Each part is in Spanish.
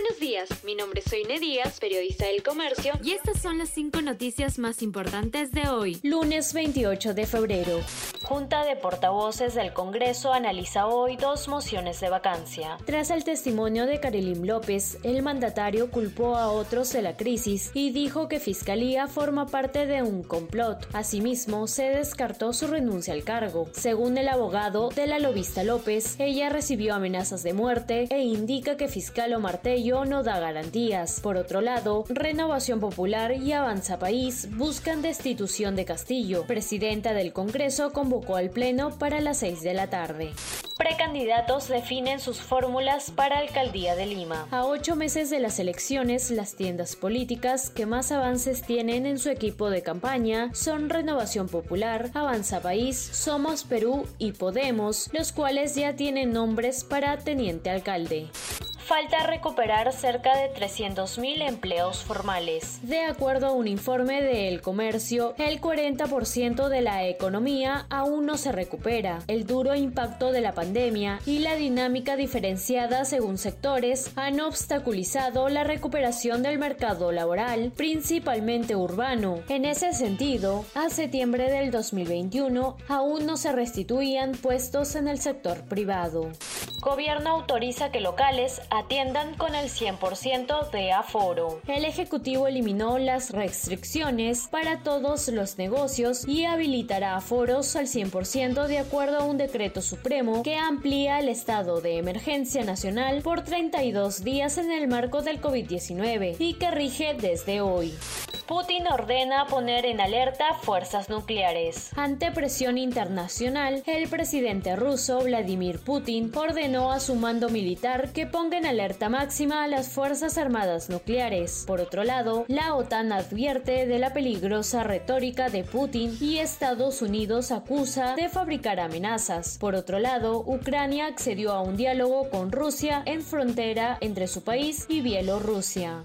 Buenos días, mi nombre es Soine Díaz, periodista del Comercio, y estas son las cinco noticias más importantes de hoy, lunes 28 de febrero. Junta de Portavoces del Congreso analiza hoy dos mociones de vacancia. Tras el testimonio de Karelim López, el mandatario culpó a otros de la crisis y dijo que Fiscalía forma parte de un complot. Asimismo, se descartó su renuncia al cargo. Según el abogado de la lobista López, ella recibió amenazas de muerte e indica que Fiscal o No da garantías. Por otro lado, Renovación Popular y Avanza País buscan destitución de Castillo. Presidenta del Congreso convocó al Pleno para las 6 de la tarde. Precandidatos definen sus fórmulas para Alcaldía de Lima. A ocho meses de las elecciones, las tiendas políticas que más avances tienen en su equipo de campaña son Renovación Popular, Avanza País, Somos Perú y Podemos, los cuales ya tienen nombres para teniente alcalde falta recuperar cerca de 300.000 empleos formales. De acuerdo a un informe de El Comercio, el 40% de la economía aún no se recupera. El duro impacto de la pandemia y la dinámica diferenciada según sectores han obstaculizado la recuperación del mercado laboral, principalmente urbano. En ese sentido, a septiembre del 2021 aún no se restituían puestos en el sector privado. Gobierno autoriza que locales atiendan con el 100% de aforo. El Ejecutivo eliminó las restricciones para todos los negocios y habilitará aforos al 100% de acuerdo a un decreto supremo que amplía el estado de emergencia nacional por 32 días en el marco del COVID-19 y que rige desde hoy. Putin ordena poner en alerta fuerzas nucleares. Ante presión internacional, el presidente ruso Vladimir Putin ordenó a su mando militar que ponga en alerta máxima a las Fuerzas Armadas nucleares. Por otro lado, la OTAN advierte de la peligrosa retórica de Putin y Estados Unidos acusa de fabricar amenazas. Por otro lado, Ucrania accedió a un diálogo con Rusia en frontera entre su país y Bielorrusia.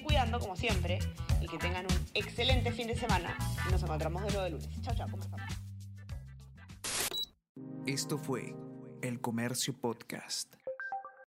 Cuidando como siempre y que tengan un excelente fin de semana nos encontramos de nuevo el lunes. Chao, chao, ¿cómo? Esto fue El Comercio Podcast.